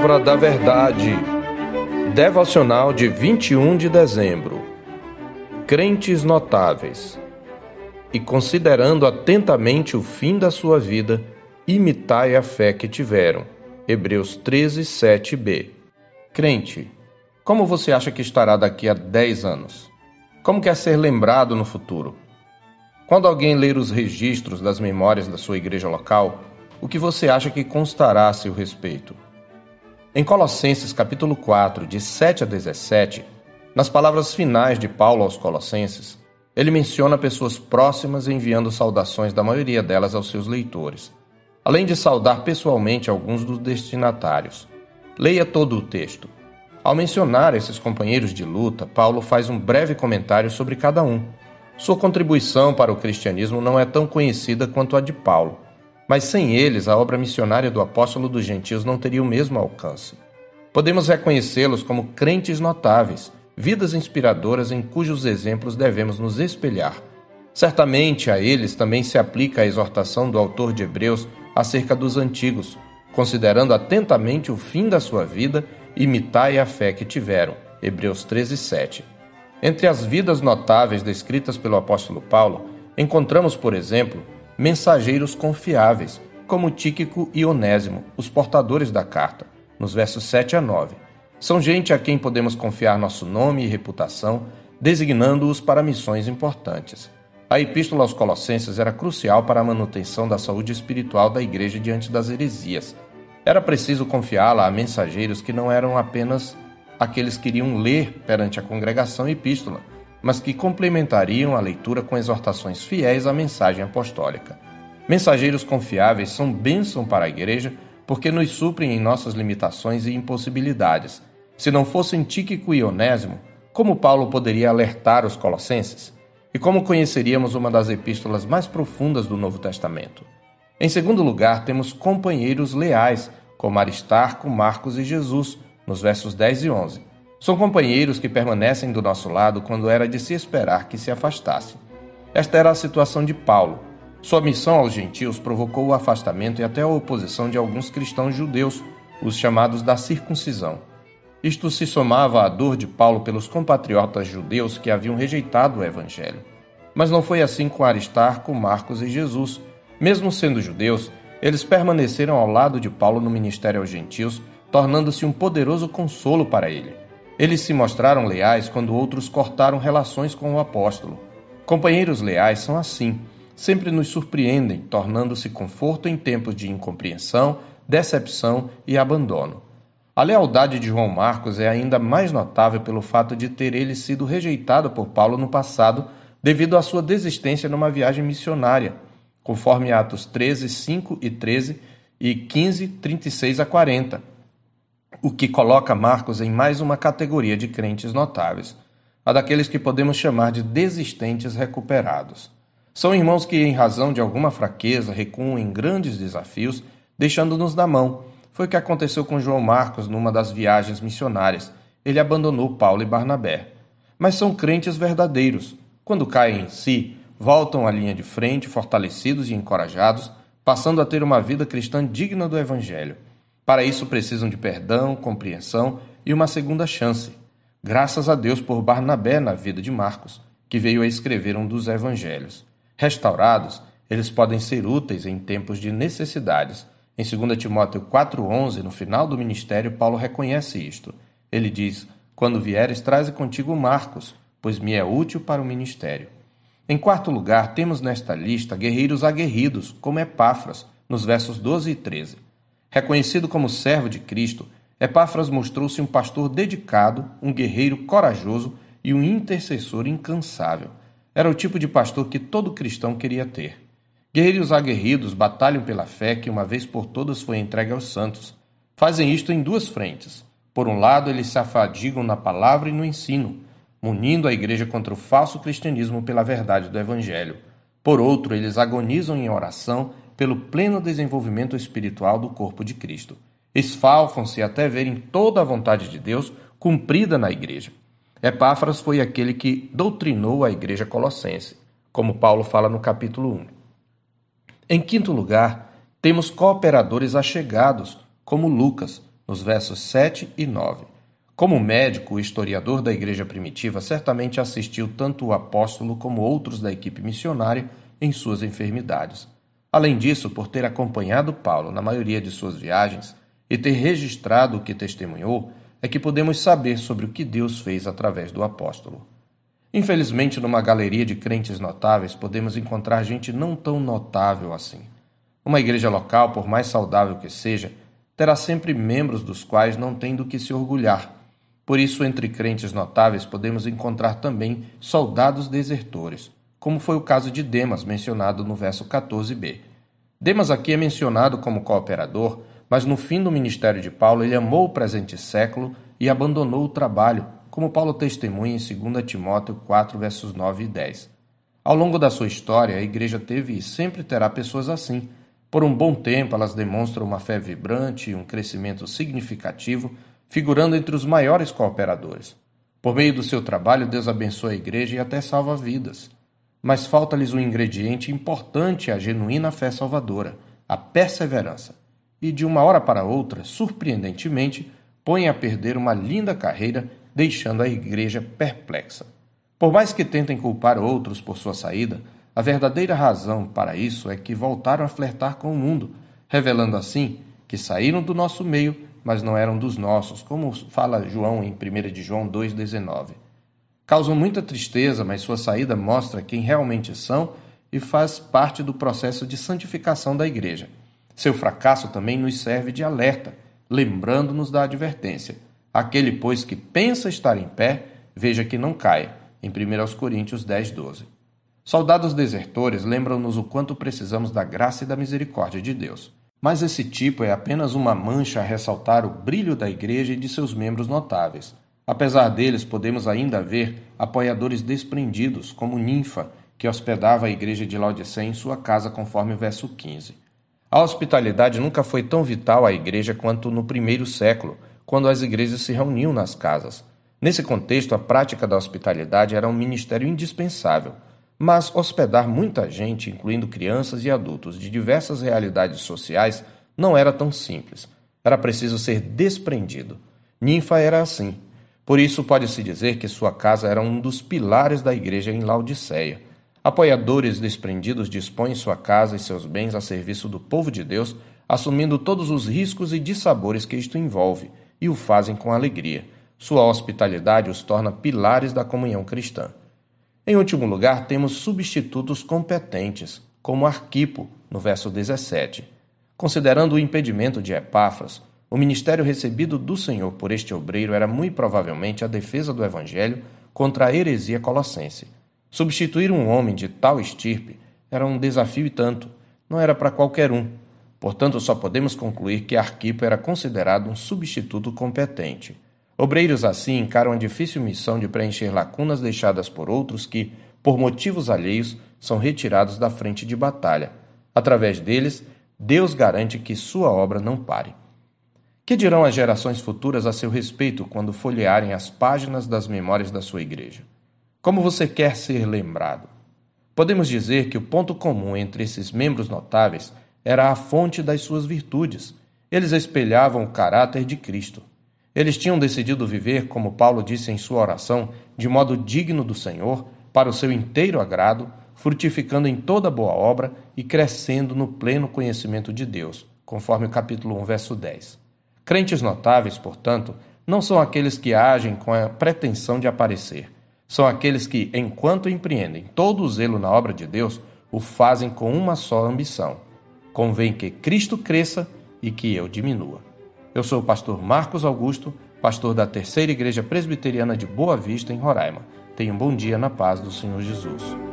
Palavra da Verdade. Devocional de 21 de dezembro. Crentes notáveis. E considerando atentamente o fim da sua vida, imitai a fé que tiveram. Hebreus 13, 7b. Crente, como você acha que estará daqui a 10 anos? Como quer ser lembrado no futuro? Quando alguém ler os registros das memórias da sua igreja local, o que você acha que constará a seu respeito? Em Colossenses capítulo 4, de 7 a 17, nas palavras finais de Paulo aos Colossenses, ele menciona pessoas próximas enviando saudações da maioria delas aos seus leitores, além de saudar pessoalmente alguns dos destinatários. Leia todo o texto. Ao mencionar esses companheiros de luta, Paulo faz um breve comentário sobre cada um. Sua contribuição para o cristianismo não é tão conhecida quanto a de Paulo mas sem eles a obra missionária do apóstolo dos gentios não teria o mesmo alcance. Podemos reconhecê-los como crentes notáveis, vidas inspiradoras em cujos exemplos devemos nos espelhar. Certamente a eles também se aplica a exortação do autor de Hebreus acerca dos antigos, considerando atentamente o fim da sua vida, imitai a fé que tiveram. Hebreus 13, 7. Entre as vidas notáveis descritas pelo apóstolo Paulo, encontramos, por exemplo, mensageiros confiáveis, como Tíquico e Onésimo, os portadores da carta, nos versos 7 a 9. São gente a quem podemos confiar nosso nome e reputação, designando-os para missões importantes. A epístola aos Colossenses era crucial para a manutenção da saúde espiritual da igreja diante das heresias. Era preciso confiá-la a mensageiros que não eram apenas aqueles que iriam ler perante a congregação a epístola, mas que complementariam a leitura com exortações fiéis à mensagem apostólica. Mensageiros confiáveis são bênção para a igreja porque nos suprem em nossas limitações e impossibilidades. Se não fossem Tíquico e Onésimo, como Paulo poderia alertar os colossenses? E como conheceríamos uma das epístolas mais profundas do Novo Testamento? Em segundo lugar, temos companheiros leais, como Aristarco, Marcos e Jesus, nos versos 10 e 11. São companheiros que permanecem do nosso lado quando era de se esperar que se afastasse. Esta era a situação de Paulo. Sua missão aos gentios provocou o afastamento e até a oposição de alguns cristãos judeus, os chamados da circuncisão. Isto se somava à dor de Paulo pelos compatriotas judeus que haviam rejeitado o evangelho. Mas não foi assim com Aristarco, Marcos e Jesus. Mesmo sendo judeus, eles permaneceram ao lado de Paulo no ministério aos gentios, tornando-se um poderoso consolo para ele. Eles se mostraram leais quando outros cortaram relações com o apóstolo. Companheiros leais são assim, sempre nos surpreendem, tornando-se conforto em tempos de incompreensão, decepção e abandono. A lealdade de João Marcos é ainda mais notável pelo fato de ter ele sido rejeitado por Paulo no passado devido à sua desistência numa viagem missionária, conforme Atos 13, 5 e 13 e 15, 36 a 40 o que coloca Marcos em mais uma categoria de crentes notáveis, a daqueles que podemos chamar de desistentes recuperados. São irmãos que, em razão de alguma fraqueza, recuam em grandes desafios, deixando-nos na mão. Foi o que aconteceu com João Marcos numa das viagens missionárias. Ele abandonou Paulo e Barnabé. Mas são crentes verdadeiros. Quando caem em si, voltam à linha de frente, fortalecidos e encorajados, passando a ter uma vida cristã digna do Evangelho. Para isso precisam de perdão, compreensão e uma segunda chance. Graças a Deus por Barnabé na vida de Marcos, que veio a escrever um dos evangelhos. Restaurados, eles podem ser úteis em tempos de necessidades. Em 2 Timóteo 4,11, no final do ministério, Paulo reconhece isto. Ele diz: Quando vieres, traze contigo Marcos, pois me é útil para o ministério. Em quarto lugar, temos nesta lista guerreiros aguerridos, como Epáfras, nos versos 12 e 13. Reconhecido como servo de Cristo, Epáfras mostrou-se um pastor dedicado, um guerreiro corajoso e um intercessor incansável. Era o tipo de pastor que todo cristão queria ter. Guerreiros aguerridos batalham pela fé que uma vez por todas foi entregue aos santos. Fazem isto em duas frentes. Por um lado, eles se afadigam na palavra e no ensino, munindo a igreja contra o falso cristianismo pela verdade do evangelho. Por outro, eles agonizam em oração pelo pleno desenvolvimento espiritual do corpo de Cristo. Esfalfam-se até verem toda a vontade de Deus cumprida na igreja. Epáfras foi aquele que doutrinou a igreja colossense, como Paulo fala no capítulo 1. Em quinto lugar, temos cooperadores achegados, como Lucas, nos versos 7 e 9. Como médico, o historiador da igreja primitiva certamente assistiu tanto o apóstolo como outros da equipe missionária em suas enfermidades. Além disso, por ter acompanhado Paulo na maioria de suas viagens e ter registrado o que testemunhou, é que podemos saber sobre o que Deus fez através do apóstolo. Infelizmente, numa galeria de crentes notáveis, podemos encontrar gente não tão notável assim. Uma igreja local, por mais saudável que seja, terá sempre membros dos quais não tem do que se orgulhar por isso, entre crentes notáveis, podemos encontrar também soldados desertores, como foi o caso de Demas, mencionado no verso 14b. Demas aqui é mencionado como cooperador, mas no fim do ministério de Paulo ele amou o presente século e abandonou o trabalho, como Paulo testemunha em 2 Timóteo 4, versos 9 e 10. Ao longo da sua história, a igreja teve e sempre terá pessoas assim. Por um bom tempo, elas demonstram uma fé vibrante e um crescimento significativo figurando entre os maiores cooperadores. Por meio do seu trabalho, Deus abençoa a igreja e até salva vidas. Mas falta-lhes um ingrediente importante à genuína fé salvadora, a perseverança. E de uma hora para outra, surpreendentemente, põem a perder uma linda carreira, deixando a igreja perplexa. Por mais que tentem culpar outros por sua saída, a verdadeira razão para isso é que voltaram a flertar com o mundo, revelando assim que saíram do nosso meio mas não eram dos nossos, como fala João em 1 de João 2,19. Causam muita tristeza, mas sua saída mostra quem realmente são e faz parte do processo de santificação da igreja. Seu fracasso também nos serve de alerta, lembrando-nos da advertência. Aquele, pois, que pensa estar em pé, veja que não caia. Em 1 Coríntios 10, 12. Soldados desertores lembram-nos o quanto precisamos da graça e da misericórdia de Deus. Mas esse tipo é apenas uma mancha a ressaltar o brilho da igreja e de seus membros notáveis. Apesar deles, podemos ainda ver apoiadores desprendidos, como Ninfa, que hospedava a igreja de Laodiceia em sua casa, conforme o verso 15. A hospitalidade nunca foi tão vital à igreja quanto no primeiro século, quando as igrejas se reuniam nas casas. Nesse contexto, a prática da hospitalidade era um ministério indispensável. Mas hospedar muita gente, incluindo crianças e adultos de diversas realidades sociais, não era tão simples. Era preciso ser desprendido. Ninfa era assim. Por isso, pode-se dizer que sua casa era um dos pilares da igreja em Laodiceia. Apoiadores desprendidos dispõem sua casa e seus bens a serviço do povo de Deus, assumindo todos os riscos e dissabores que isto envolve, e o fazem com alegria. Sua hospitalidade os torna pilares da comunhão cristã. Em último lugar, temos substitutos competentes, como Arquipo, no verso 17. Considerando o impedimento de Epáfras, o ministério recebido do Senhor por este obreiro era muito provavelmente a defesa do Evangelho contra a heresia colossense. Substituir um homem de tal estirpe era um desafio e tanto, não era para qualquer um. Portanto, só podemos concluir que Arquipo era considerado um substituto competente. Obreiros assim encaram a difícil missão de preencher lacunas deixadas por outros que, por motivos alheios, são retirados da frente de batalha. Através deles, Deus garante que sua obra não pare. Que dirão as gerações futuras a seu respeito quando folhearem as páginas das memórias da sua igreja? Como você quer ser lembrado? Podemos dizer que o ponto comum entre esses membros notáveis era a fonte das suas virtudes. Eles espelhavam o caráter de Cristo. Eles tinham decidido viver, como Paulo disse em sua oração, de modo digno do Senhor, para o seu inteiro agrado, frutificando em toda boa obra e crescendo no pleno conhecimento de Deus, conforme o capítulo 1, verso 10. Crentes notáveis, portanto, não são aqueles que agem com a pretensão de aparecer. São aqueles que, enquanto empreendem todo o zelo na obra de Deus, o fazem com uma só ambição. Convém que Cristo cresça e que eu diminua. Eu sou o pastor Marcos Augusto, pastor da Terceira Igreja Presbiteriana de Boa Vista, em Roraima. Tenha um bom dia na paz do Senhor Jesus.